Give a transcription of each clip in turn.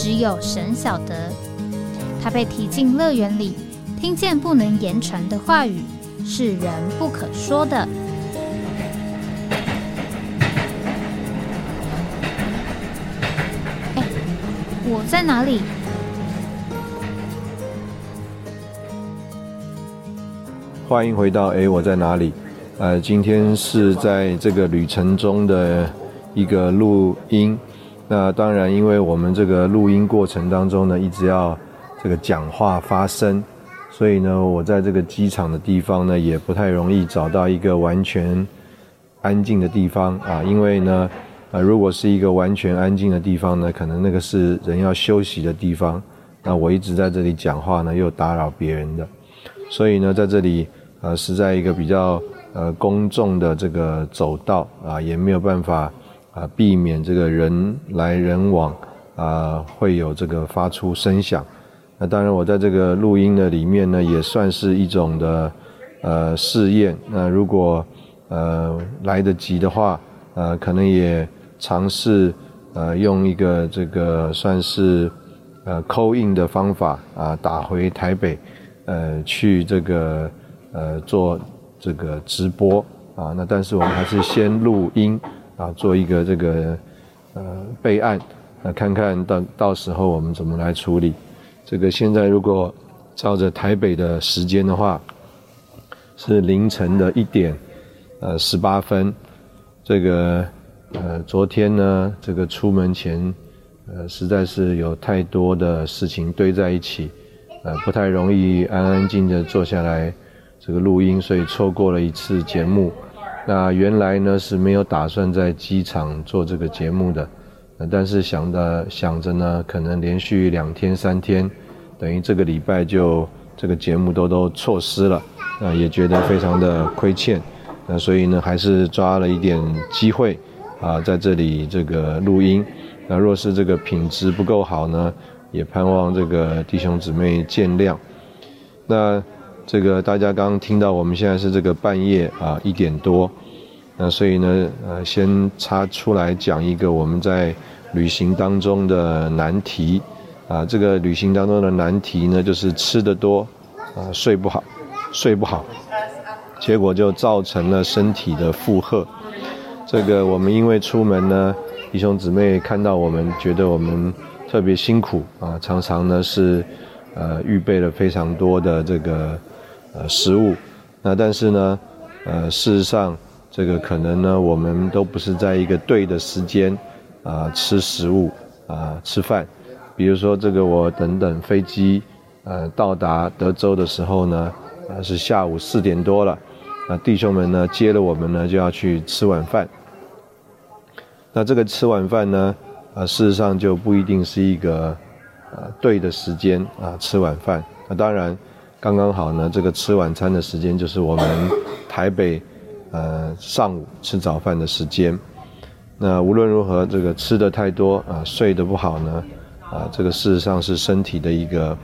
只有神晓得，他被提进乐园里，听见不能言传的话语，是人不可说的。哎，我在哪里？欢迎回到哎，我在哪里？呃，今天是在这个旅程中的一个录音。那当然，因为我们这个录音过程当中呢，一直要这个讲话发声，所以呢，我在这个机场的地方呢，也不太容易找到一个完全安静的地方啊。因为呢，呃，如果是一个完全安静的地方呢，可能那个是人要休息的地方。那我一直在这里讲话呢，又打扰别人的，所以呢，在这里呃是在一个比较呃公众的这个走道啊，也没有办法。啊，避免这个人来人往，啊，会有这个发出声响。那当然，我在这个录音的里面呢，也算是一种的呃试验。那如果呃来得及的话，呃，可能也尝试呃用一个这个算是呃扣印的方法啊，打回台北，呃，去这个呃做这个直播啊。那但是我们还是先录音。啊，做一个这个呃备案，那看看到到时候我们怎么来处理。这个现在如果照着台北的时间的话，是凌晨的一点呃十八分。这个呃昨天呢，这个出门前呃实在是有太多的事情堆在一起，呃不太容易安安静的坐下来这个录音，所以错过了一次节目。那原来呢是没有打算在机场做这个节目的，但是想的想着呢，可能连续两天三天，等于这个礼拜就这个节目都都错失了，啊，也觉得非常的亏欠，那所以呢还是抓了一点机会，啊，在这里这个录音，那若是这个品质不够好呢，也盼望这个弟兄姊妹见谅，那。这个大家刚刚听到，我们现在是这个半夜啊一点多，那所以呢，呃，先插出来讲一个我们在旅行当中的难题，啊，这个旅行当中的难题呢，就是吃的多，啊，睡不好，睡不好，结果就造成了身体的负荷。这个我们因为出门呢，弟兄姊妹看到我们，觉得我们特别辛苦啊，常常呢是，呃，预备了非常多的这个。呃，食物，那但是呢，呃，事实上，这个可能呢，我们都不是在一个对的时间啊吃食物啊吃饭。比如说，这个我等等飞机呃到达德州的时候呢，啊是下午四点多了，那弟兄们呢接了我们呢就要去吃晚饭。那这个吃晚饭呢，啊事实上就不一定是一个呃对的时间啊吃晚饭。那当然。刚刚好呢，这个吃晚餐的时间就是我们台北呃上午吃早饭的时间。那无论如何，这个吃的太多啊，睡得不好呢，啊，这个事实上是身体的一个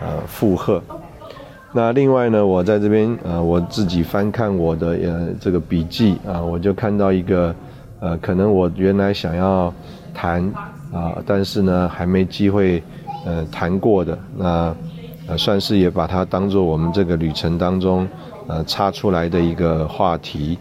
呃负荷。那另外呢，我在这边呃我自己翻看我的呃这个笔记啊，我就看到一个呃可能我原来想要谈啊，但是呢还没机会呃谈过的那。呃，算是也把它当做我们这个旅程当中，呃，插出来的一个话题。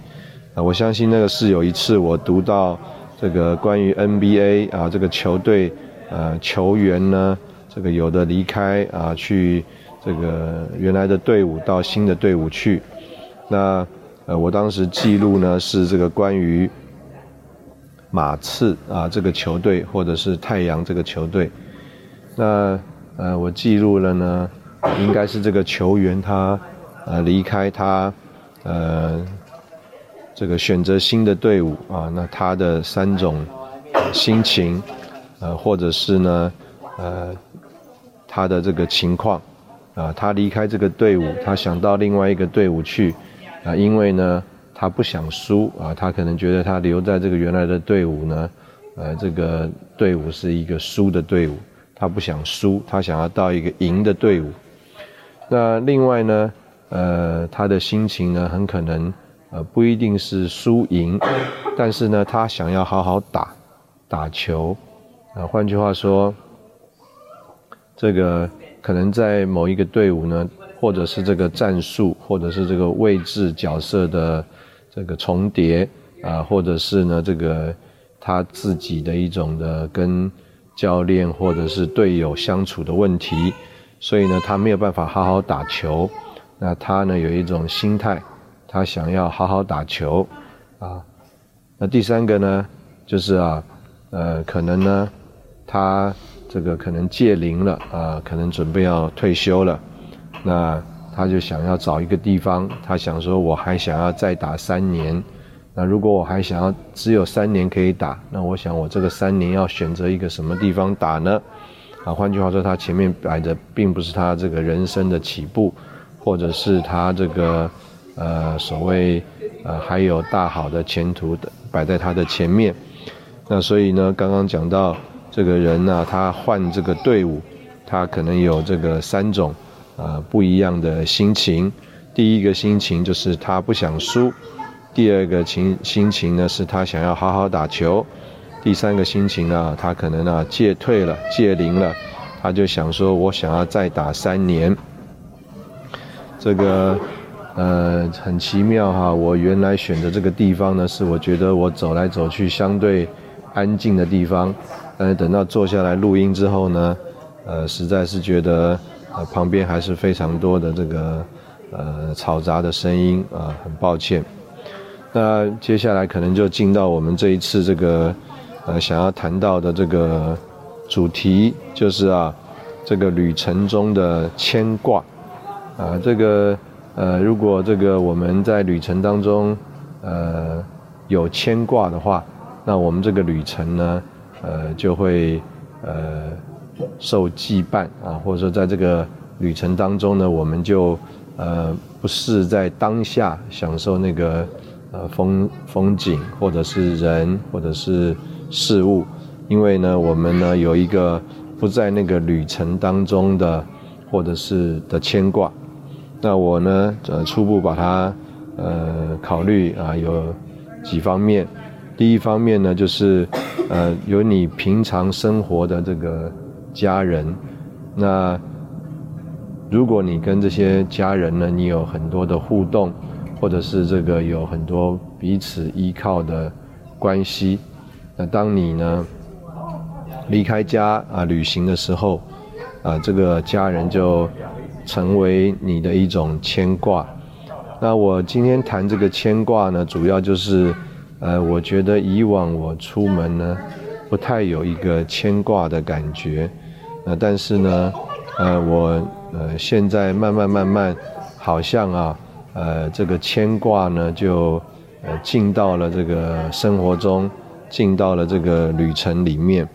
啊，我相信那个是有一次我读到这个关于 NBA 啊，这个球队呃球员呢，这个有的离开啊，去这个原来的队伍到新的队伍去。那呃，我当时记录呢是这个关于马刺啊这个球队，或者是太阳这个球队。那呃，我记录了呢。应该是这个球员他，呃，离开他，呃，这个选择新的队伍啊，那他的三种心情，呃，或者是呢，呃，他的这个情况，啊，他离开这个队伍，他想到另外一个队伍去，啊，因为呢，他不想输，啊，他可能觉得他留在这个原来的队伍呢，呃，这个队伍是一个输的队伍，他不想输，他想要到一个赢的队伍。那另外呢，呃，他的心情呢，很可能，呃，不一定是输赢，但是呢，他想要好好打，打球，啊，换句话说。这个可能在某一个队伍呢，或者是这个战术，或者是这个位置角色的这个重叠啊，或者是呢这个他自己的一种的跟教练或者是队友相处的问题，所以呢他没有办法好好打球。那他呢有一种心态，他想要好好打球啊。那第三个呢就是啊，呃，可能呢他。这个可能届龄了啊，可能准备要退休了，那他就想要找一个地方，他想说我还想要再打三年，那如果我还想要只有三年可以打，那我想我这个三年要选择一个什么地方打呢？啊，换句话说，他前面摆的并不是他这个人生的起步，或者是他这个呃所谓呃还有大好的前途的摆在他的前面，那所以呢，刚刚讲到。这个人呢，他换这个队伍，他可能有这个三种啊不一样的心情。第一个心情就是他不想输；第二个情心情呢是他想要好好打球；第三个心情啊，他可能啊戒退了、戒龄了，他就想说：“我想要再打三年。”这个呃很奇妙哈。我原来选择这个地方呢，是我觉得我走来走去相对安静的地方。但是等到坐下来录音之后呢，呃，实在是觉得呃旁边还是非常多的这个呃嘈杂的声音啊，很抱歉。那接下来可能就进到我们这一次这个呃想要谈到的这个主题，就是啊这个旅程中的牵挂啊，这个呃如果这个我们在旅程当中呃有牵挂的话，那我们这个旅程呢？呃，就会呃受羁绊啊，或者说在这个旅程当中呢，我们就呃不是在当下享受那个呃风风景，或者是人，或者是事物，因为呢，我们呢有一个不在那个旅程当中的，或者是的牵挂。那我呢，呃，初步把它呃考虑啊，有几方面。第一方面呢，就是，呃，有你平常生活的这个家人，那如果你跟这些家人呢，你有很多的互动，或者是这个有很多彼此依靠的关系，那当你呢离开家啊旅行的时候，啊，这个家人就成为你的一种牵挂。那我今天谈这个牵挂呢，主要就是。呃，我觉得以往我出门呢，不太有一个牵挂的感觉，呃，但是呢，呃，我呃现在慢慢慢慢，好像啊，呃，这个牵挂呢就呃进到了这个生活中，进到了这个旅程里面。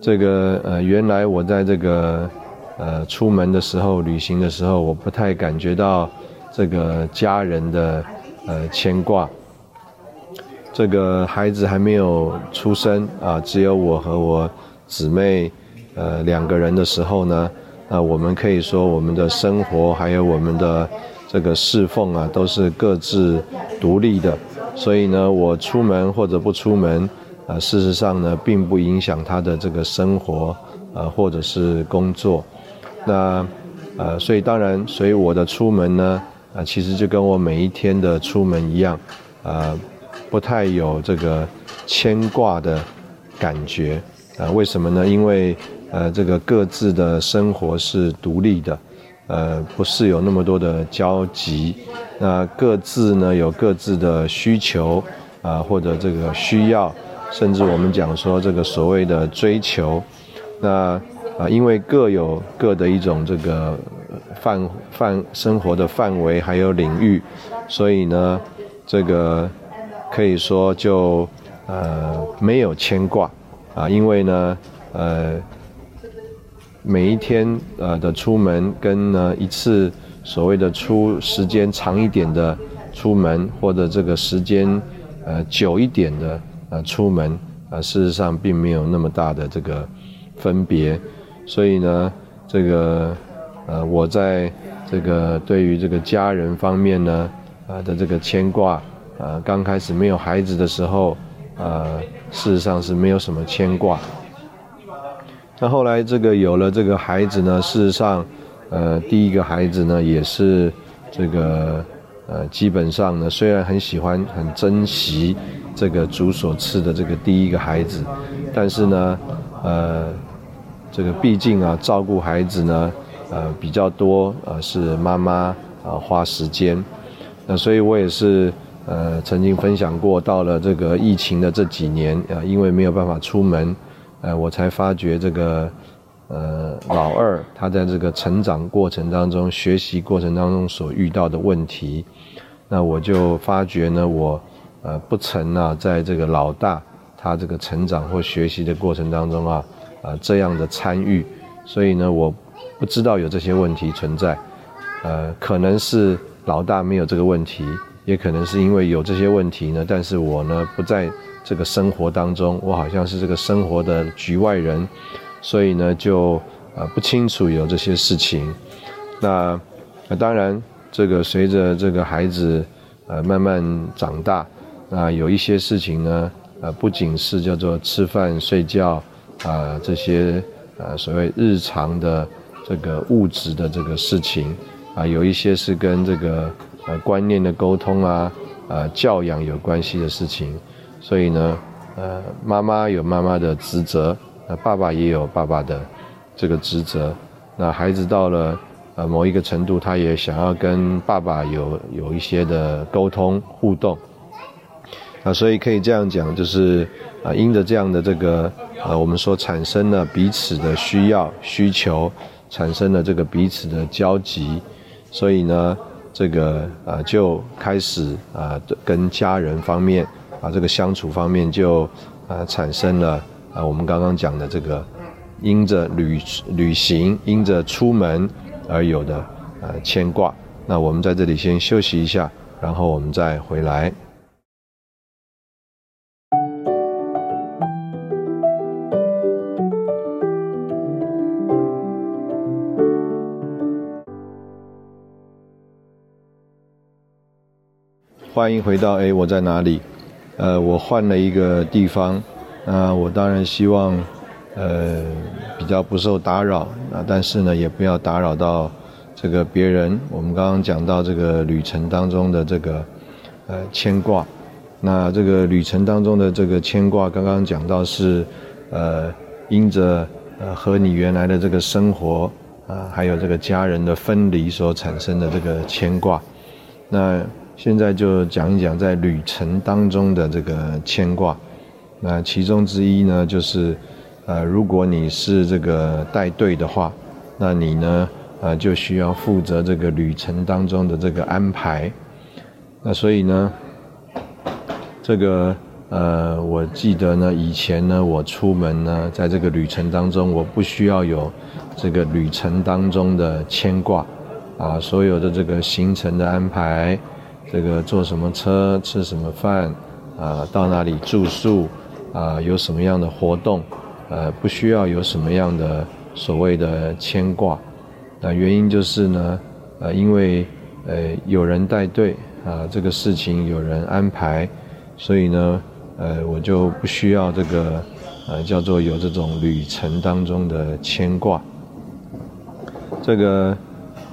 这个呃，原来我在这个呃出门的时候，旅行的时候，我不太感觉到这个家人的呃牵挂。这个孩子还没有出生啊，只有我和我姊妹，呃，两个人的时候呢，啊，我们可以说我们的生活还有我们的这个侍奉啊，都是各自独立的。所以呢，我出门或者不出门，啊，事实上呢，并不影响他的这个生活，呃，或者是工作。那，呃，所以当然，所以我的出门呢，啊，其实就跟我每一天的出门一样，啊。不太有这个牵挂的感觉啊？为什么呢？因为呃，这个各自的生活是独立的，呃，不是有那么多的交集。那各自呢有各自的需求啊，或者这个需要，甚至我们讲说这个所谓的追求。那啊，因为各有各的一种这个范范生活的范围还有领域，所以呢，这个。可以说就呃没有牵挂啊，因为呢呃每一天呃的出门跟呢一次所谓的出时间长一点的出门或者这个时间呃久一点的呃出门啊，事实上并没有那么大的这个分别，所以呢，这个呃我在这个对于这个家人方面呢啊的这个牵挂啊，刚开始没有孩子的时候啊，事实上是没有什么牵挂。那后来这个有了这个孩子呢，事实上，呃，第一个孩子呢也是这个呃，基本上呢，虽然很喜欢、很珍惜这个主所赐的这个第一个孩子，但是呢，呃，这个毕竟啊，照顾孩子呢，呃，比较多，呃，是妈妈啊花时间。那所以我也是呃，曾经分享过，到了这个疫情的这几年啊，因为没有办法出门。呃，我才发觉这个，呃，老二他在这个成长过程当中、学习过程当中所遇到的问题，那我就发觉呢，我呃不曾啊，在这个老大他这个成长或学习的过程当中啊，啊这样的参与，所以呢，我不知道有这些问题存在，呃，可能是老大没有这个问题，也可能是因为有这些问题呢，但是我呢不在。这个生活当中，我好像是这个生活的局外人，所以呢，就呃不清楚有这些事情。那那当然，这个随着这个孩子呃慢慢长大，那有一些事情呢，呃不仅是叫做吃饭睡觉啊这些呃所谓日常的这个物质的这个事情啊，有一些是跟这个呃观念的沟通啊啊教养有关系的事情。所以呢，呃，妈妈有妈妈的职责，那爸爸也有爸爸的这个职责。那孩子到了呃某一个程度，他也想要跟爸爸有有一些的沟通互动。啊，所以可以这样讲，就是啊，因着这样的这个呃，我们说产生了彼此的需要需求，产生了这个彼此的交集，所以呢，这个啊就开始啊跟家人方面。啊，这个相处方面就啊产生了啊，我们刚刚讲的这个因着旅旅行、因着出门而有的呃牵挂。那我们在这里先休息一下，然后我们再回来。欢迎回到哎，我在哪里？呃，我换了一个地方，那我当然希望，呃，比较不受打扰，啊，但是呢，也不要打扰到这个别人。我们刚刚讲到这个旅程当中的这个呃牵挂，那这个旅程当中的这个牵挂，刚刚讲到是呃因着呃和你原来的这个生活啊，还有这个家人的分离所产生的这个牵挂，那。现在就讲一讲在旅程当中的这个牵挂，那其中之一呢，就是，呃，如果你是这个带队的话，那你呢，呃，就需要负责这个旅程当中的这个安排。那所以呢，这个呃，我记得呢，以前呢，我出门呢，在这个旅程当中，我不需要有这个旅程当中的牵挂，啊，所有的这个行程的安排。这个坐什么车，吃什么饭，啊，到哪里住宿，啊，有什么样的活动，呃，不需要有什么样的所谓的牵挂，那原因就是呢，呃，因为呃有人带队，啊，这个事情有人安排，所以呢，呃，我就不需要这个，呃，叫做有这种旅程当中的牵挂。这个，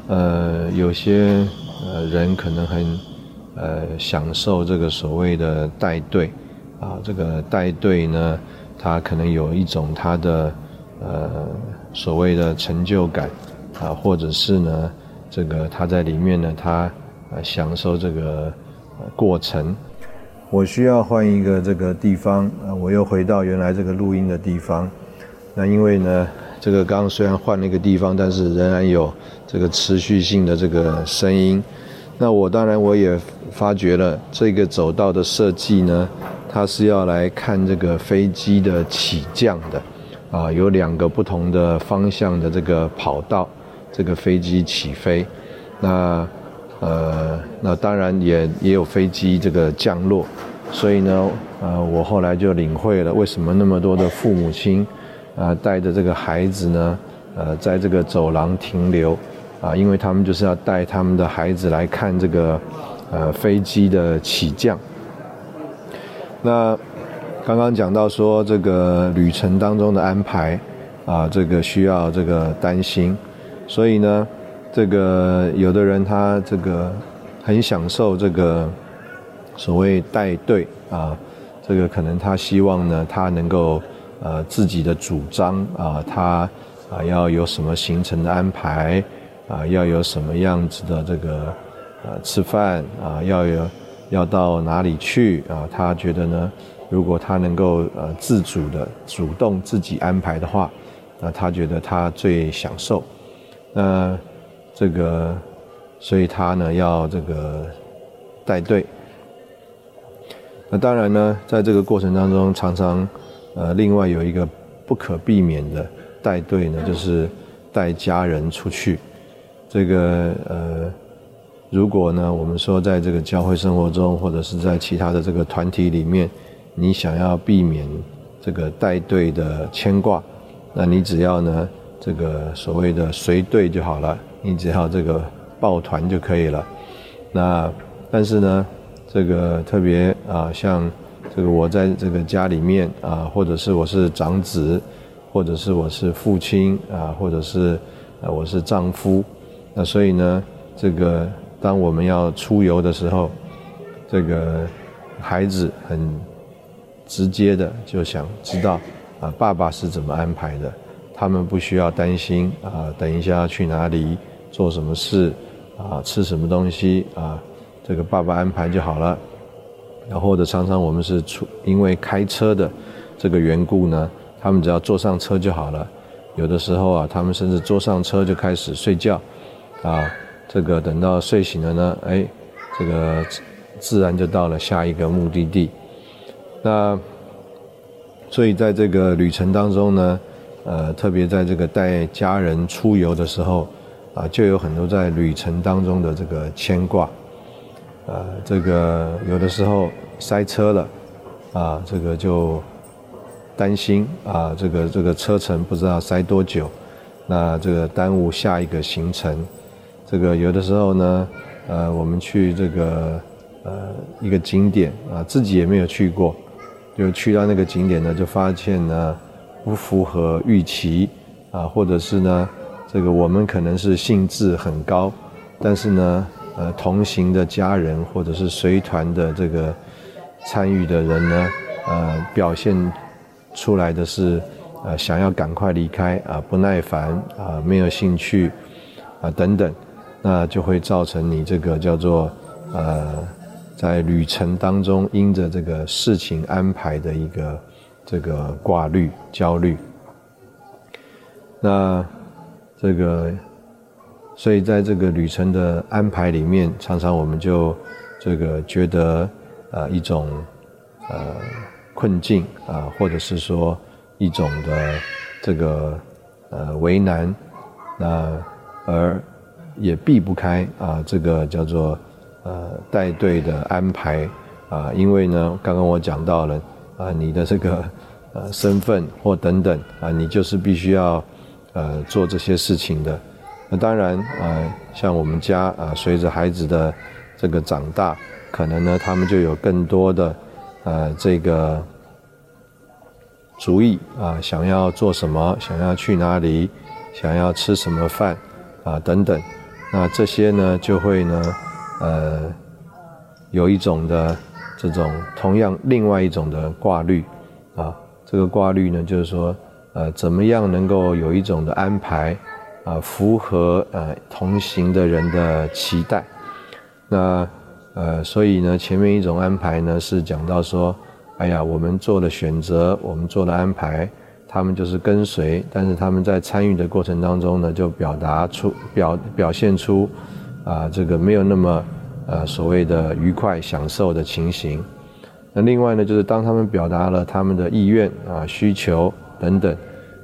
呃，有些呃人可能很。呃，享受这个所谓的带队，啊，这个带队呢，他可能有一种他的呃所谓的成就感，啊，或者是呢，这个他在里面呢，他呃享受这个过程。我需要换一个这个地方，啊，我又回到原来这个录音的地方。那因为呢，这个刚虽然换了一个地方，但是仍然有这个持续性的这个声音。那我当然我也发觉了这个走道的设计呢，它是要来看这个飞机的起降的，啊，有两个不同的方向的这个跑道，这个飞机起飞。那呃，那当然也也有飞机这个降落。所以呢，呃，我后来就领会了为什么那么多的父母亲啊带着这个孩子呢，呃，在这个走廊停留啊，因为他们就是要带他们的孩子来看这个呃飞机的起降。那刚刚讲到说这个旅程当中的安排啊，这个需要这个担心，所以呢，这个有的人他这个很享受这个所谓带队啊，这个可能他希望呢，他能够呃自己的主张啊，他啊要有什么行程的安排啊，要有什么样子的这个呃吃饭啊，要有。要到哪里去啊？他觉得呢，如果他能够呃自主的主动自己安排的话，那他觉得他最享受。那这个，所以他呢要这个带队。那当然呢，在这个过程当中，常常呃另外有一个不可避免的带队呢，就是带家人出去。这个呃。如果呢，我们说在这个教会生活中，或者是在其他的这个团体里面，你想要避免这个带队的牵挂，那你只要呢，这个所谓的随队就好了，你只要这个抱团就可以了。那但是呢，这个特别啊，像这个我在这个家里面啊，或者是我是长子，或者是我是父亲啊，或者是呃我是丈夫，那所以呢，这个。当我们要出游的时候，这个孩子很直接的就想知道啊，爸爸是怎么安排的？他们不需要担心啊，等一下要去哪里，做什么事啊，吃什么东西啊，这个爸爸安排就好了。然后或者常常我们是出因为开车的这个缘故呢，他们只要坐上车就好了。有的时候啊，他们甚至坐上车就开始睡觉啊。这个等到睡醒了呢，哎，这个自然就到了下一个目的地。那所以在这个旅程当中呢，呃，特别在这个带家人出游的时候，啊，就有很多在旅程当中的这个牵挂。呃，这个有的时候塞车了，啊，这个就担心啊，这个这个车程不知道塞多久，那这个耽误下一个行程。这个有的时候呢，呃，我们去这个呃一个景点啊，自己也没有去过，就去到那个景点呢，就发现呢不符合预期啊，或者是呢，这个我们可能是兴致很高，但是呢，呃，同行的家人或者是随团的这个参与的人呢，呃，表现出来的是呃想要赶快离开啊，不耐烦啊，没有兴趣啊等等。那就会造成你这个叫做，呃，在旅程当中因着这个事情安排的一个这个挂虑、焦虑。那这个，所以在这个旅程的安排里面，常常我们就这个觉得呃一种呃困境啊，或者是说一种的这个呃为难，那而。也避不开啊，这个叫做呃带队的安排啊，因为呢，刚刚我讲到了啊，你的这个 呃身份或等等啊，你就是必须要呃做这些事情的。那当然啊，像我们家啊，随着孩子的这个长大，可能呢，他们就有更多的呃这个主意啊，想要做什么，想要去哪里，想要吃什么饭啊等等。那这些呢，就会呢，呃，有一种的这种同样另外一种的挂虑，啊，这个挂虑呢，就是说，呃，怎么样能够有一种的安排，啊，符合呃同行的人的期待。那呃，所以呢，前面一种安排呢，是讲到说，哎呀，我们做了选择，我们做了安排。他们就是跟随，但是他们在参与的过程当中呢，就表达出表表现出，啊，这个没有那么，呃，所谓的愉快享受的情形。那另外呢，就是当他们表达了他们的意愿啊、需求等等，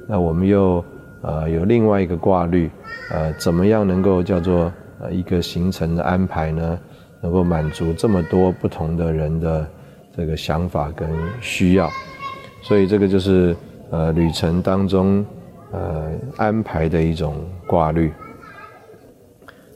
那我们又呃有另外一个挂虑，呃，怎么样能够叫做呃一个行程的安排呢？能够满足这么多不同的人的这个想法跟需要，所以这个就是呃旅程当中呃安排的一种挂虑。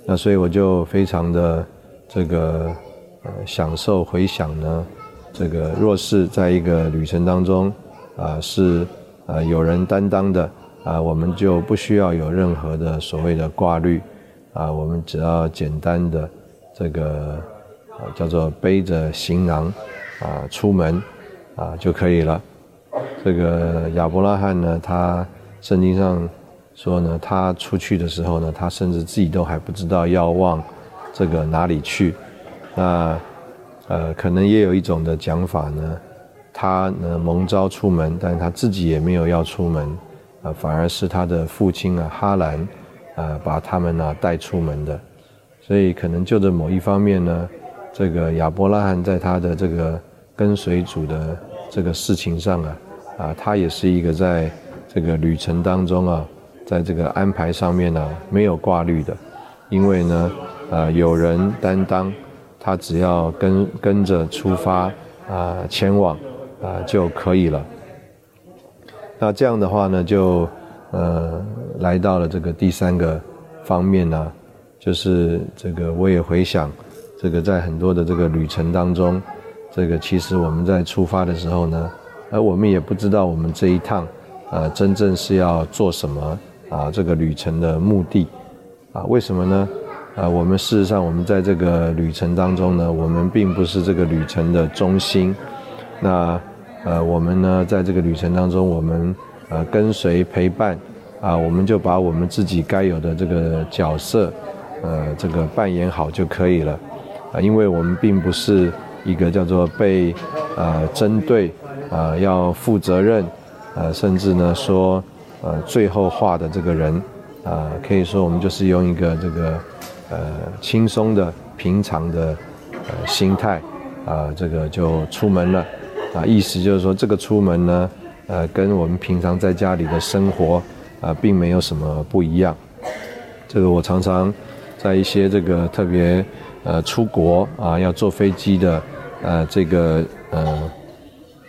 那所以我就非常的这个呃享受回想呢，这个若是在一个旅程当中啊是呃有人担当的啊，我们就不需要有任何的所谓的挂虑啊，我们只要简单的这个叫做背着行囊啊出门啊就可以了。这个亚伯拉罕呢，他圣经上。说呢，他出去的时候呢，他甚至自己都还不知道要往这个哪里去。那呃，可能也有一种的讲法呢，他呢蒙召出门，但是他自己也没有要出门，啊，反而是他的父亲啊哈兰啊把他们呢带出门的。所以可能就着某一方面呢，这个亚伯拉罕在他的这个跟随主的这个事情上啊，啊，他也是一个在这个旅程当中啊。在这个安排上面呢，没有挂虑的，因为呢，呃，有人担当，他只要跟跟着出发啊，前往啊就可以了。那这样的话呢，就呃来到了这个第三个方面呢，就是这个我也回想，这个在很多的这个旅程当中，这个其实我们在出发的时候呢，而我们也不知道我们这一趟啊真正是要做什么。啊，这个旅程的目的，啊，为什么呢？啊，我们事实上，我们在这个旅程当中呢，我们并不是这个旅程的中心。那，呃，我们呢，在这个旅程当中，我们呃跟随陪伴，啊，我们就把我们自己该有的这个角色，呃，这个扮演好就可以了。啊，因为我们并不是一个叫做被呃针对，啊，要负责任，呃，甚至呢说。呃，最后画的这个人，啊，可以说我们就是用一个这个，呃，轻松的、平常的，呃，心态，啊，这个就出门了，啊，意思就是说这个出门呢，呃，跟我们平常在家里的生活，啊，并没有什么不一样。这个我常常在一些这个特别，呃，出国啊，要坐飞机的，呃，这个呃，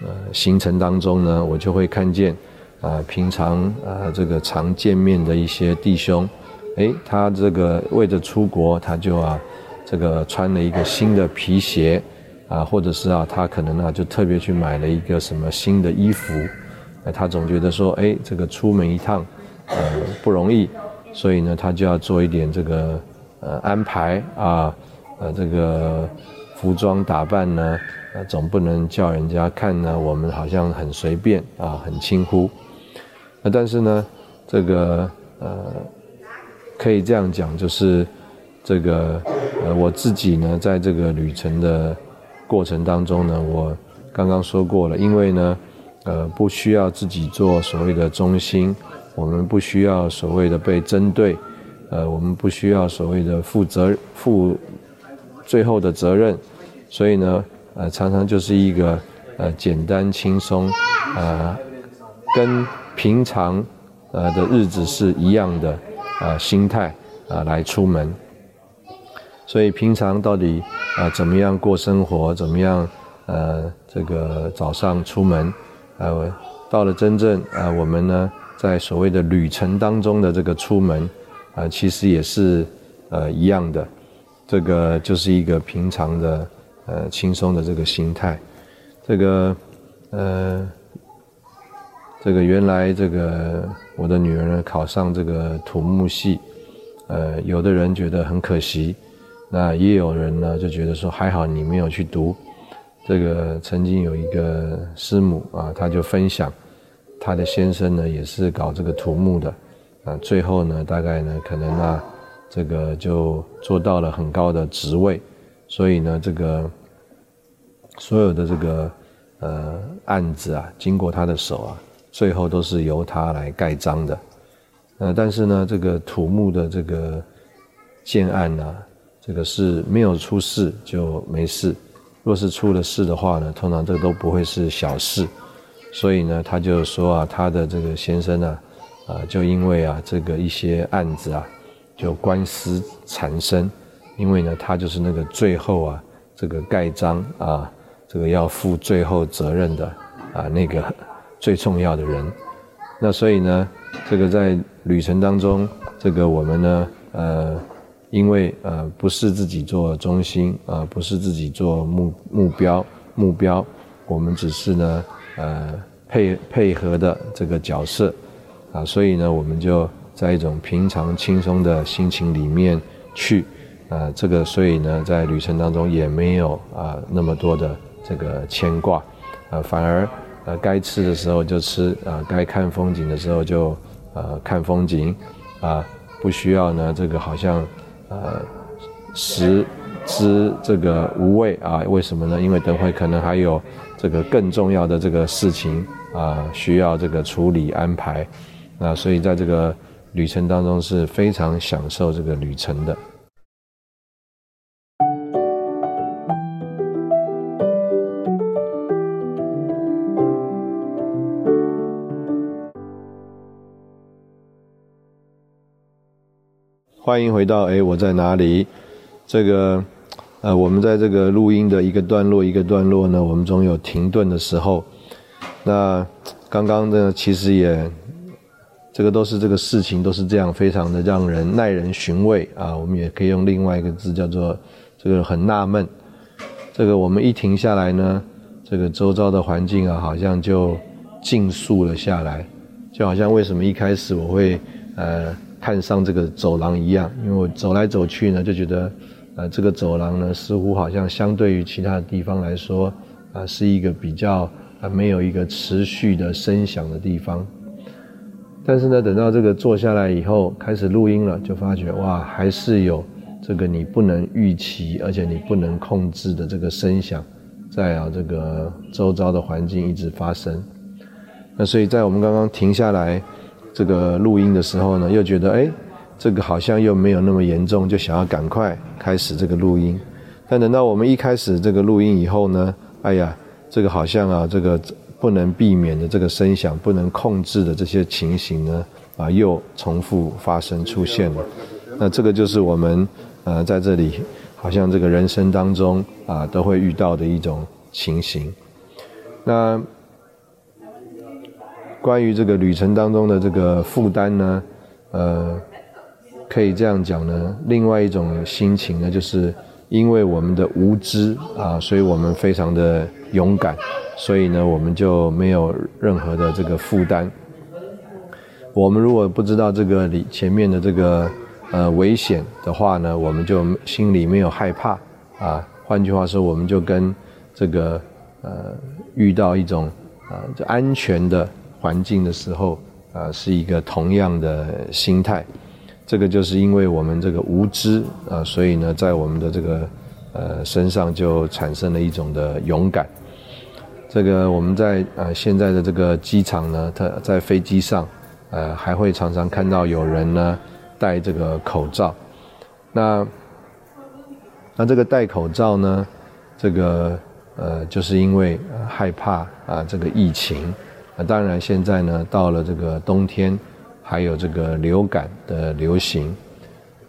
呃，行程当中呢，我就会看见。啊，平常啊，这个常见面的一些弟兄，哎，他这个为着出国，他就啊，这个穿了一个新的皮鞋，啊，或者是啊，他可能啊，就特别去买了一个什么新的衣服，哎，他总觉得说，哎，这个出门一趟，呃，不容易，所以呢，他就要做一点这个呃安排啊，呃，这个服装打扮呢，呃，总不能叫人家看呢，我们好像很随便啊，很轻忽。那但是呢，这个呃，可以这样讲，就是这个呃，我自己呢，在这个旅程的过程当中呢，我刚刚说过了，因为呢，呃，不需要自己做所谓的中心，我们不需要所谓的被针对，呃，我们不需要所谓的负责负最后的责任，所以呢，呃，常常就是一个呃简单轻松，呃，跟平常，呃的日子是一样的，啊心态啊来出门，所以平常到底啊怎么样过生活，怎么样呃这个早上出门，呃到了真正啊我们呢在所谓的旅程当中的这个出门，啊其实也是呃一样的，这个就是一个平常的呃轻松的这个心态，这个呃。这个原来这个我的女儿呢考上这个土木系，呃，有的人觉得很可惜，那也有人呢就觉得说还好你没有去读。这个曾经有一个师母啊，她就分享，她的先生呢也是搞这个土木的，啊，最后呢大概呢可能啊这个就做到了很高的职位，所以呢这个所有的这个呃案子啊经过他的手啊。最后都是由他来盖章的，呃，但是呢，这个土木的这个建案呢，这个是没有出事就没事，若是出了事的话呢，通常这都不会是小事，所以呢，他就说啊，他的这个先生呢，啊，就因为啊这个一些案子啊，就官司缠身，因为呢他就是那个最后啊这个盖章啊，这个要负最后责任的啊那个最重要的人。那所以呢，这个在旅程当中，这个我们呢，呃，因为呃不是自己做中心啊，不是自己做目目标目标，我们只是呢，呃配配合的这个角色啊，所以呢，我们就在一种平常轻松的心情里面去啊，这个所以呢，在旅程当中也没有啊那么多的这个牵挂啊，反而。呃，该吃的时候就吃啊，该看风景的时候就呃看风景，啊，不需要呢这个好像呃食之这个无味啊，为什么呢？因为等会可能还有这个更重要的这个事情啊，需要这个处理安排，那所以在这个旅程当中是非常享受这个旅程的。欢迎回到哎，我在哪里？这个，呃，我们在这个录音的一个段落一个段落呢，我们总有停顿的时候。那刚刚呢，其实也，这个都是这个事情都是这样，非常的让人耐人寻味啊。我们也可以用另外一个字叫做这个很纳闷。这个我们一停下来呢，这个周遭的环境啊，好像就静肃了下来，就好像为什么一开始我会呃。看上这个走廊一样，因为我走来走去呢，就觉得，呃，这个走廊呢，似乎好像相对于其他的地方来说，啊，是一个比较啊没有一个持续的声响的地方。但是呢，等到这个坐下来以后，开始录音了，就发觉哇，还是有这个你不能预期，而且你不能控制的这个声响，在啊这个周遭的环境一直发生。那所以在我们刚刚停下来。这个录音的时候呢，又觉得哎，这个好像又没有那么严重，就想要赶快开始这个录音。但等到我们一开始这个录音以后呢，哎呀，这个好像啊，这个不能避免的这个声响，不能控制的这些情形呢，啊，又重复发生出现了。那这个就是我们呃在这里好像这个人生当中啊都会遇到的一种情形。那。关于这个旅程当中的这个负担呢，呃，可以这样讲呢。另外一种心情呢，就是因为我们的无知啊，所以我们非常的勇敢，所以呢，我们就没有任何的这个负担。我们如果不知道这个里前面的这个呃危险的话呢，我们就心里没有害怕啊。换句话说，我们就跟这个呃遇到一种啊就安全的。环境的时候，啊，是一个同样的心态。这个就是因为我们这个无知啊，所以呢，在我们的这个呃身上就产生了一种的勇敢。这个我们在呃现在的这个机场呢，它在飞机上，呃，还会常常看到有人呢戴这个口罩。那那这个戴口罩呢，这个呃，就是因为害怕啊，这个疫情。那当然，现在呢，到了这个冬天，还有这个流感的流行，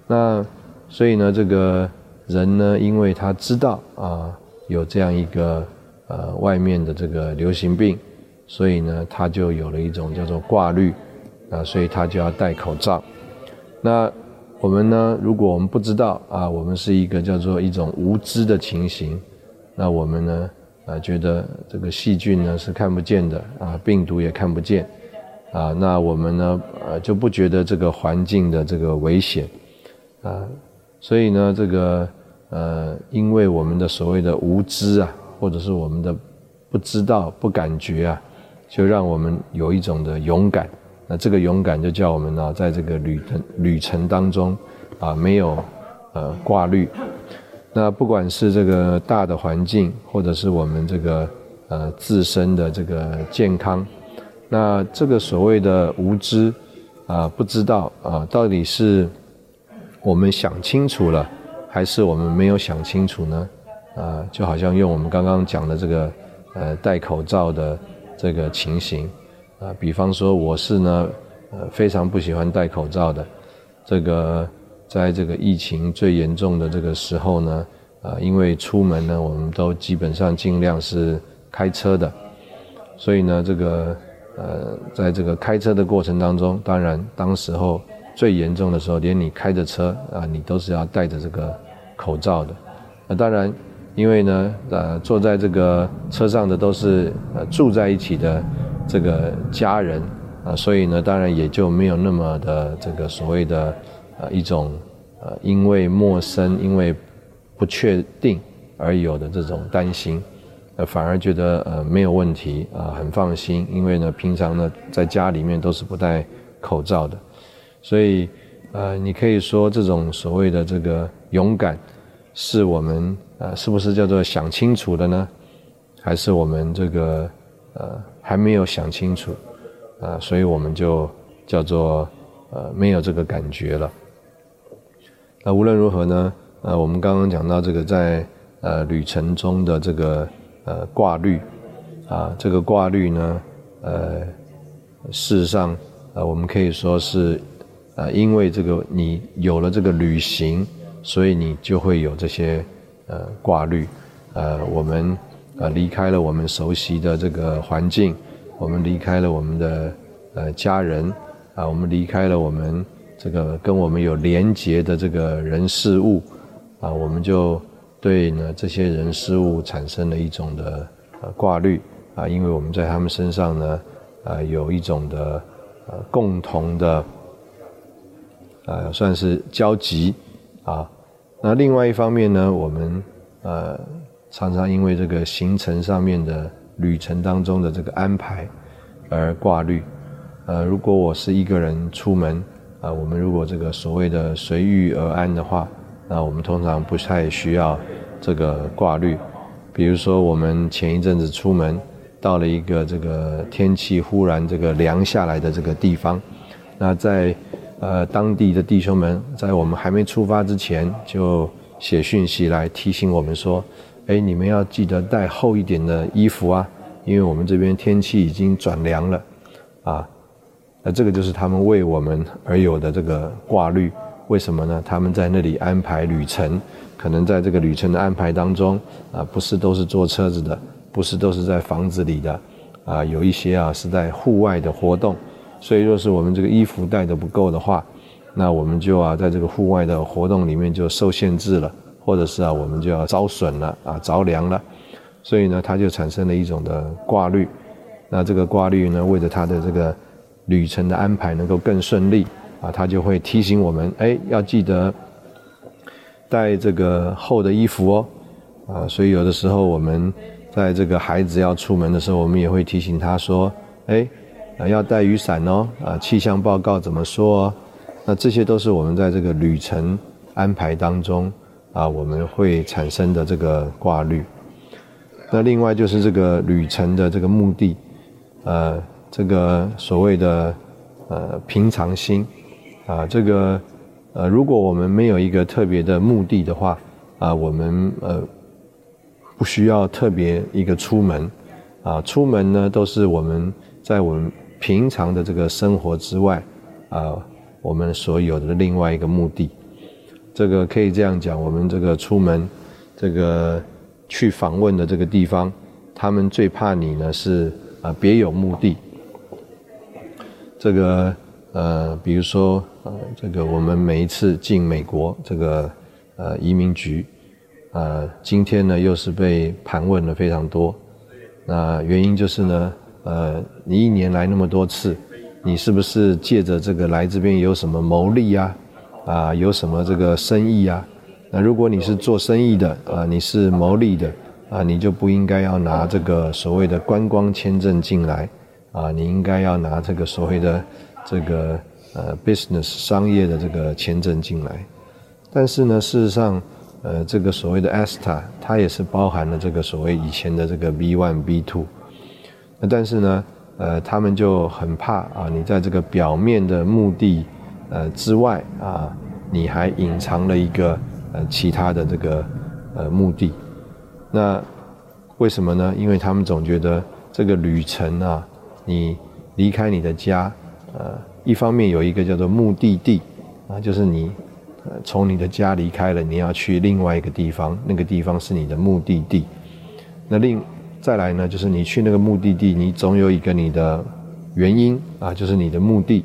那所以呢，这个人呢，因为他知道啊，有这样一个呃外面的这个流行病，所以呢，他就有了一种叫做挂虑，啊，所以他就要戴口罩。那我们呢，如果我们不知道啊，我们是一个叫做一种无知的情形，那我们呢？啊，觉得这个细菌呢是看不见的啊，病毒也看不见，啊，那我们呢，呃，就不觉得这个环境的这个危险，啊，所以呢，这个呃，因为我们的所谓的无知啊，或者是我们的不知道、不感觉啊，就让我们有一种的勇敢，那这个勇敢就叫我们呢，在这个旅程旅程当中啊，没有呃挂虑。那不管是这个大的环境，或者是我们这个呃自身的这个健康，那这个所谓的无知啊，不知道啊，到底是我们想清楚了，还是我们没有想清楚呢？啊，就好像用我们刚刚讲的这个呃戴口罩的这个情形啊，比方说我是呢呃非常不喜欢戴口罩的。这个在这个疫情最严重的这个时候呢，啊，因为出门呢，我们都基本上尽量是开车的，所以呢，这个呃，在这个开车的过程当中，当然当时候最严重的时候，连你开着车啊，你都是要戴着这个口罩的。那当然。因为呢，呃，坐在这个车上的都是呃住在一起的这个家人啊，所以呢，当然也就没有那么的这个所谓的呃一种呃因为陌生、因为不确定而有的这种担心，呃，反而觉得呃没有问题啊，很放心。因为呢，平常呢在家里面都是不戴口罩的，所以呃，你可以说这种所谓的这个勇敢。是我们呃，是不是叫做想清楚的呢？还是我们这个呃还没有想清楚啊？所以我们就叫做呃没有这个感觉了。那无论如何呢，呃，我们刚刚讲到这个在呃旅程中的这个呃挂虑啊，这个挂虑呢，呃，事实上呃我们可以说是呃因为这个你有了这个旅行。所以你就会有这些呃挂虑，呃，我们呃离开了我们熟悉的这个环境，我们离开了我们的呃家人，啊，我们离开了我们这个跟我们有连结的这个人事物，啊，我们就对呢这些人事物产生了一种的呃挂虑，啊，因为我们在他们身上呢，啊，有一种的呃共同的，呃，算是交集，啊。那另外一方面呢，我们呃常常因为这个行程上面的旅程当中的这个安排而挂虑。呃，如果我是一个人出门，啊，我们如果这个所谓的随遇而安的话，那我们通常不太需要这个挂虑。比如说，我们前一阵子出门，到了一个这个天气忽然这个凉下来的这个地方，那在。呃，当地的弟兄们在我们还没出发之前，就写讯息来提醒我们说：“哎，你们要记得带厚一点的衣服啊，因为我们这边天气已经转凉了。”啊，那这个就是他们为我们而有的这个挂虑。为什么呢？他们在那里安排旅程，可能在这个旅程的安排当中，啊，不是都是坐车子的，不是都是在房子里的，啊，有一些啊是在户外的活动。所以，若是我们这个衣服带的不够的话，那我们就啊，在这个户外的活动里面就受限制了，或者是啊，我们就要遭损了啊，着凉了。所以呢，它就产生了一种的挂虑。那这个挂虑呢，为了它的这个旅程的安排能够更顺利啊，他就会提醒我们，哎，要记得带这个厚的衣服哦。啊，所以有的时候我们在这个孩子要出门的时候，我们也会提醒他说，哎。要带雨伞哦！啊，气象报告怎么说？那这些都是我们在这个旅程安排当中啊，我们会产生的这个挂虑。那另外就是这个旅程的这个目的，呃，这个所谓的呃平常心啊，这个呃，如果我们没有一个特别的目的的话啊，我们呃不需要特别一个出门啊，出门呢都是我们在我们。平常的这个生活之外，啊，我们所有的另外一个目的，这个可以这样讲：我们这个出门，这个去访问的这个地方，他们最怕你呢是啊别有目的。这个呃，比如说呃，这个我们每一次进美国这个呃移民局，呃，今天呢又是被盘问了非常多，那原因就是呢。呃，你一年来那么多次，你是不是借着这个来这边有什么牟利呀？啊，有什么这个生意呀？那如果你是做生意的，啊，你是牟利的，啊，你就不应该要拿这个所谓的观光签证进来，啊，你应该要拿这个所谓的这个呃 business 商业的这个签证进来。但是呢，事实上，呃，这个所谓的 ESTA 它也是包含了这个所谓以前的这个 B one B two。那但是呢，呃，他们就很怕啊，你在这个表面的目的，呃之外啊，你还隐藏了一个呃其他的这个呃目的。那为什么呢？因为他们总觉得这个旅程啊，你离开你的家呃，一方面有一个叫做目的地啊，就是你呃从你的家离开了，你要去另外一个地方，那个地方是你的目的地。那另再来呢，就是你去那个目的地，你总有一个你的原因啊，就是你的目的。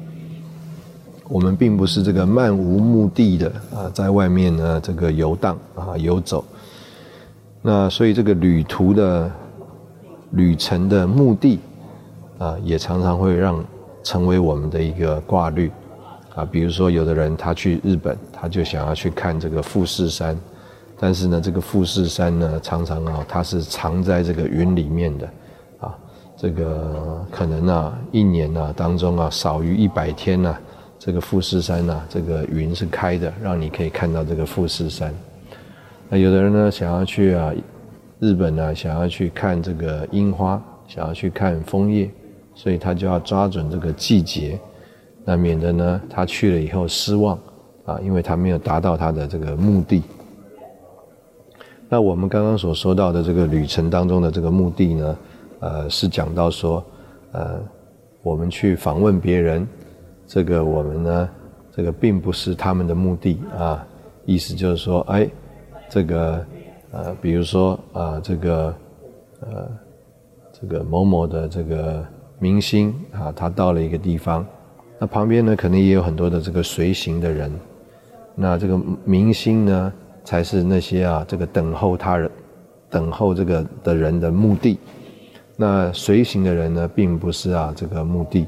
我们并不是这个漫无目的的啊，在外面呢这个游荡啊游走。那所以这个旅途的旅程的目的啊，也常常会让成为我们的一个挂虑啊。比如说，有的人他去日本，他就想要去看这个富士山。但是呢，这个富士山呢，常常啊，它是藏在这个云里面的，啊，这个可能啊，一年啊当中啊，少于一百天呢，这个富士山呢，这个云是开的，让你可以看到这个富士山。那有的人呢，想要去啊，日本呢，想要去看这个樱花，想要去看枫叶，所以他就要抓准这个季节，那免得呢，他去了以后失望，啊，因为他没有达到他的这个目的。那我们刚刚所说到的这个旅程当中的这个目的呢，呃，是讲到说，呃，我们去访问别人，这个我们呢，这个并不是他们的目的啊，意思就是说，哎，这个呃，比如说啊，这个呃，这个某某的这个明星啊，他到了一个地方，那旁边呢，可能也有很多的这个随行的人，那这个明星呢？才是那些啊，这个等候他人、等候这个的人的目的。那随行的人呢，并不是啊这个目的。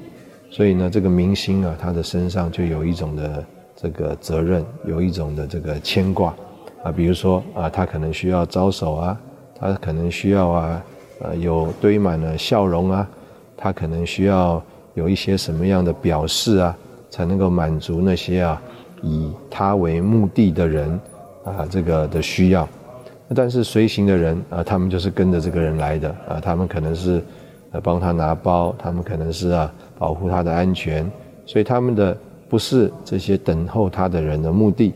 所以呢，这个明星啊，他的身上就有一种的这个责任，有一种的这个牵挂啊。比如说啊，他可能需要招手啊，他可能需要啊，呃，有堆满了笑容啊，他可能需要有一些什么样的表示啊，才能够满足那些啊以他为目的的人。啊，这个的需要，但是随行的人啊，他们就是跟着这个人来的啊，他们可能是呃帮他拿包，他们可能是啊保护他的安全，所以他们的不是这些等候他的人的目的，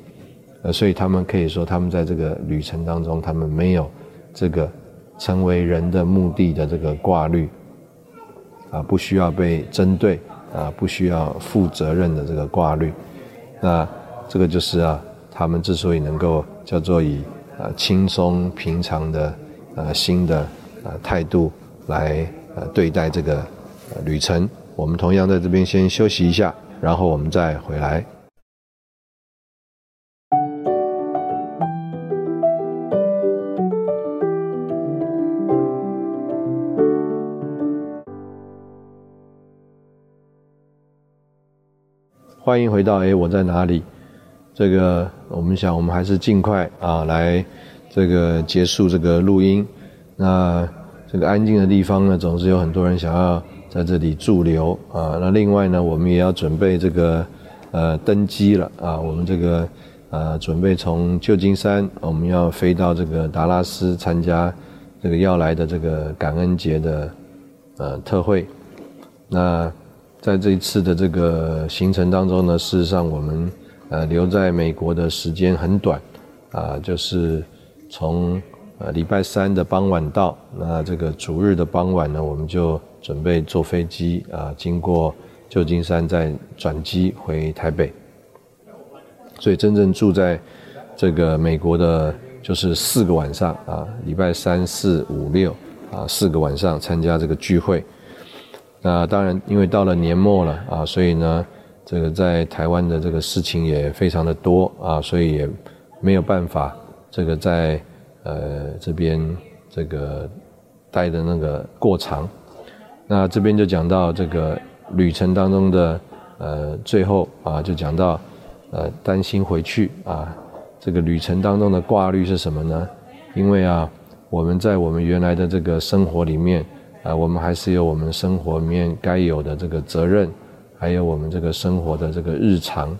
呃，所以他们可以说，他们在这个旅程当中，他们没有这个成为人的目的的这个挂虑，啊，不需要被针对啊，不需要负责任的这个挂虑，那这个就是啊。他们之所以能够叫做以呃轻松平常的呃新的呃态度来呃对待这个旅程，我们同样在这边先休息一下，然后我们再回来。欢迎回到哎，我在哪里？这个我们想，我们还是尽快啊来这个结束这个录音。那这个安静的地方呢，总是有很多人想要在这里驻留啊。那另外呢，我们也要准备这个呃登机了啊。我们这个呃准备从旧金山，我们要飞到这个达拉斯参加这个要来的这个感恩节的呃特会。那在这一次的这个行程当中呢，事实上我们。呃，留在美国的时间很短，啊，就是从呃礼拜三的傍晚到，那这个主日的傍晚呢，我们就准备坐飞机啊，经过旧金山再转机回台北。所以真正住在这个美国的，就是四个晚上啊，礼拜三四五六啊，四个晚上参加这个聚会。那当然，因为到了年末了啊，所以呢。这个在台湾的这个事情也非常的多啊，所以也没有办法这个在呃这边这个待的那个过长。那这边就讲到这个旅程当中的呃最后啊，就讲到呃担心回去啊，这个旅程当中的挂虑是什么呢？因为啊我们在我们原来的这个生活里面啊，我们还是有我们生活里面该有的这个责任。还有我们这个生活的这个日常，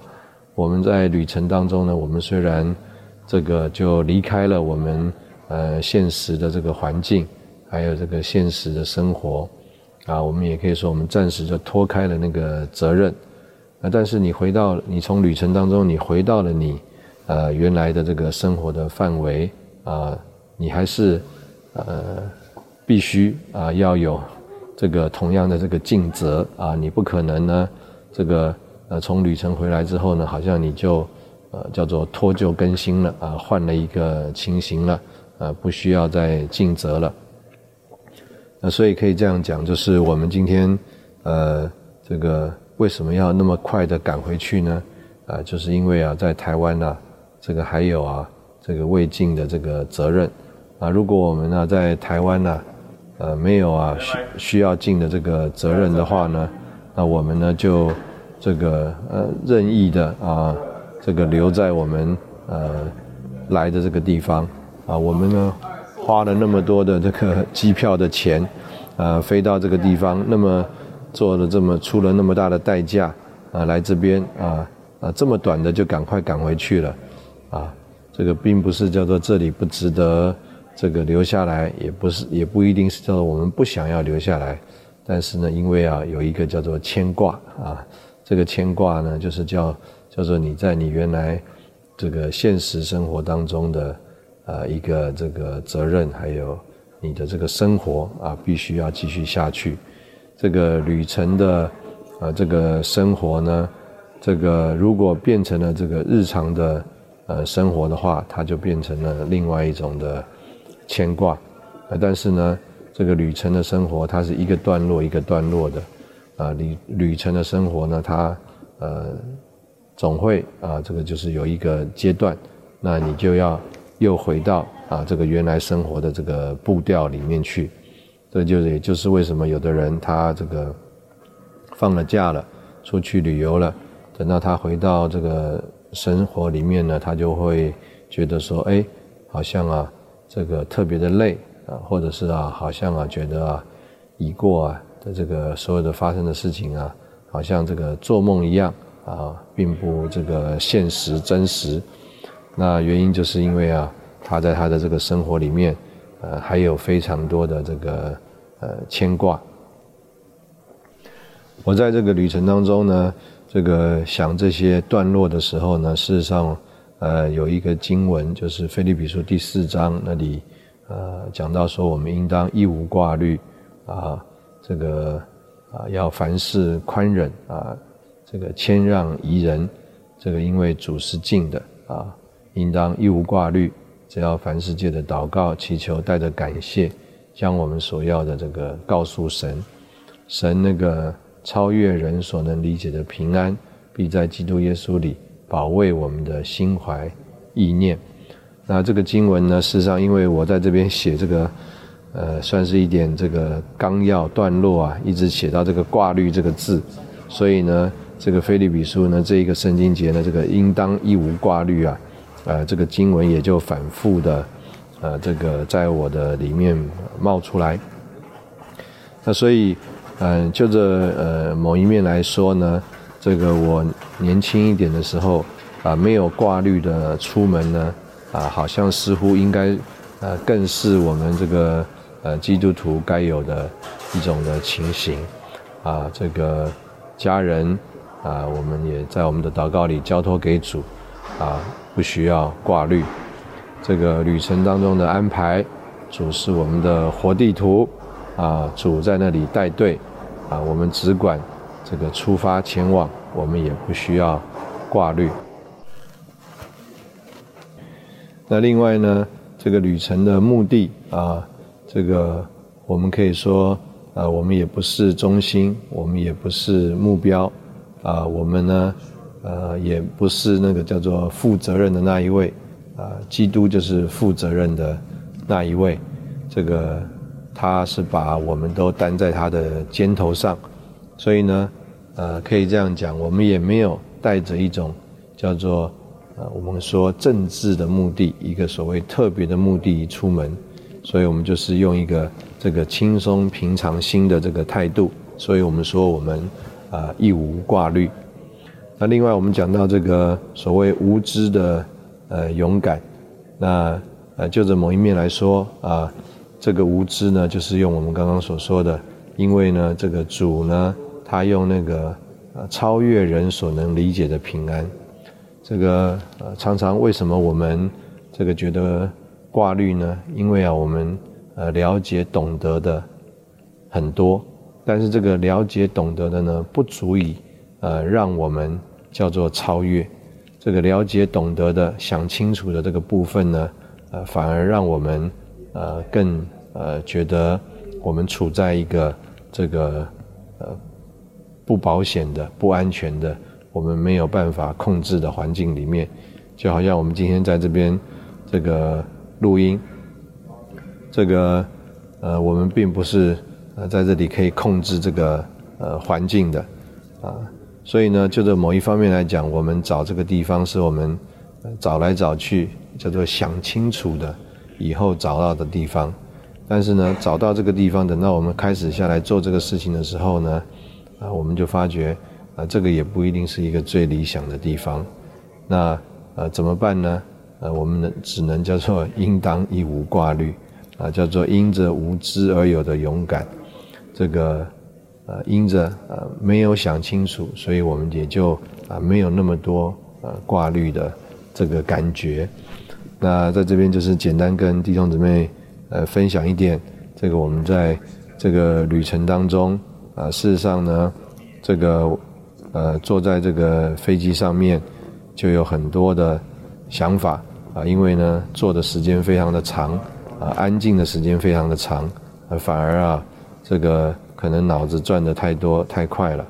我们在旅程当中呢，我们虽然这个就离开了我们呃现实的这个环境，还有这个现实的生活，啊，我们也可以说我们暂时就脱开了那个责任，啊，但是你回到你从旅程当中你回到了你呃原来的这个生活的范围啊，你还是呃必须啊要有。这个同样的这个尽责啊，你不可能呢，这个呃从旅程回来之后呢，好像你就呃叫做脱旧更新了啊，换了一个情形了，啊，不需要再尽责了。那所以可以这样讲，就是我们今天呃这个为什么要那么快的赶回去呢？啊，就是因为啊在台湾呢，这个还有啊这个未尽的这个责任啊，如果我们呢在台湾呢。呃，没有啊，需需要尽的这个责任的话呢，那我们呢就这个呃任意的啊，这个留在我们呃来的这个地方啊，我们呢花了那么多的这个机票的钱啊，飞到这个地方，那么做了这么出了那么大的代价啊，来这边啊啊这么短的就赶快赶回去了啊，这个并不是叫做这里不值得。这个留下来也不是，也不一定是叫做我们不想要留下来，但是呢，因为啊有一个叫做牵挂啊，这个牵挂呢就是叫叫做你在你原来这个现实生活当中的啊一个这个责任，还有你的这个生活啊必须要继续下去。这个旅程的啊这个生活呢，这个如果变成了这个日常的呃生活的话，它就变成了另外一种的。牵挂，啊，但是呢，这个旅程的生活，它是一个段落一个段落的，啊，旅旅程的生活呢，它呃，总会啊，这个就是有一个阶段，那你就要又回到啊这个原来生活的这个步调里面去，这就是也就是为什么有的人他这个放了假了，出去旅游了，等到他回到这个生活里面呢，他就会觉得说，哎，好像啊。这个特别的累啊，或者是啊，好像啊，觉得啊，已过啊的这个所有的发生的事情啊，好像这个做梦一样啊，并不这个现实真实。那原因就是因为啊，他在他的这个生活里面，呃，还有非常多的这个呃牵挂。我在这个旅程当中呢，这个想这些段落的时候呢，事实上。呃，有一个经文，就是《腓立比书》第四章那里，呃，讲到说，我们应当一无挂虑，啊，这个啊，要凡事宽忍啊，这个谦让宜人，这个因为主是敬的啊，应当一无挂虑，只要凡世界的祷告祈求，带着感谢，将我们所要的这个告诉神，神那个超越人所能理解的平安，必在基督耶稣里。保卫我们的心怀意念。那这个经文呢，事实上，因为我在这边写这个，呃，算是一点这个纲要段落啊，一直写到这个挂绿这个字，所以呢，这个菲利比书呢，这一个圣经节呢，这个应当一无挂虑啊，呃，这个经文也就反复的，呃，这个在我的里面冒出来。那所以，嗯，就这呃某一面来说呢。这个我年轻一点的时候啊，没有挂绿的出门呢，啊，好像似乎应该，呃，更是我们这个呃基督徒该有的一种的情形，啊，这个家人啊，我们也在我们的祷告里交托给主，啊，不需要挂绿，这个旅程当中的安排，主是我们的活地图，啊，主在那里带队，啊，我们只管。这个出发前往，我们也不需要挂虑。那另外呢，这个旅程的目的啊，这个我们可以说，啊，我们也不是中心，我们也不是目标，啊，我们呢，呃，也不是那个叫做负责任的那一位，啊，基督就是负责任的那一位，这个他是把我们都担在他的肩头上，所以呢。呃，可以这样讲，我们也没有带着一种叫做呃，我们说政治的目的，一个所谓特别的目的出门，所以我们就是用一个这个轻松平常心的这个态度，所以我们说我们啊一无挂虑。那另外我们讲到这个所谓无知的呃勇敢，那呃就着某一面来说啊，这个无知呢，就是用我们刚刚所说的，因为呢这个主呢。他用那个呃超越人所能理解的平安，这个呃常常为什么我们这个觉得挂虑呢？因为啊我们呃了解懂得的很多，但是这个了解懂得的呢不足以呃，让我们叫做超越。这个了解、懂得的、想清楚的这个部分呢，呃，反而让我们呃更呃觉得我们处在一个这个不保险的、不安全的、我们没有办法控制的环境里面。就好像我们今天在这边这个录音，这个呃，我们并不是呃在这里可以控制这个呃环境的啊。所以呢，就这某一方面来讲，我们找这个地方是我们找来找去叫做想清楚的以后找到的地方。但是呢，找到这个地方，等到我们开始下来做这个事情的时候呢，啊，我们就发觉啊，这个也不一定是一个最理想的地方。那呃，怎么办呢？呃，我们只能叫做应当一无挂虑啊，叫做因着无知而有的勇敢。这个。呃，因着呃没有想清楚，所以我们也就啊没有那么多呃挂虑的这个感觉。那在这边就是简单跟弟兄姊妹呃分享一点，这个我们在这个旅程当中啊，事实上呢，这个呃坐在这个飞机上面就有很多的想法啊，因为呢坐的时间非常的长啊，安静的时间非常的长，反而啊这个。可能脑子转的太多太快了，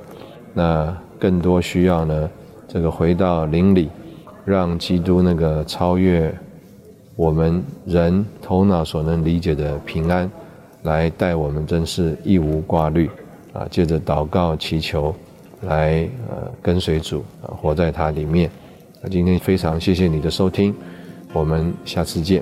那更多需要呢，这个回到灵里，让基督那个超越我们人头脑所能理解的平安，来带我们，真是一无挂虑啊，借着祷告祈求来呃跟随主，活在他里面。那今天非常谢谢你的收听，我们下次见。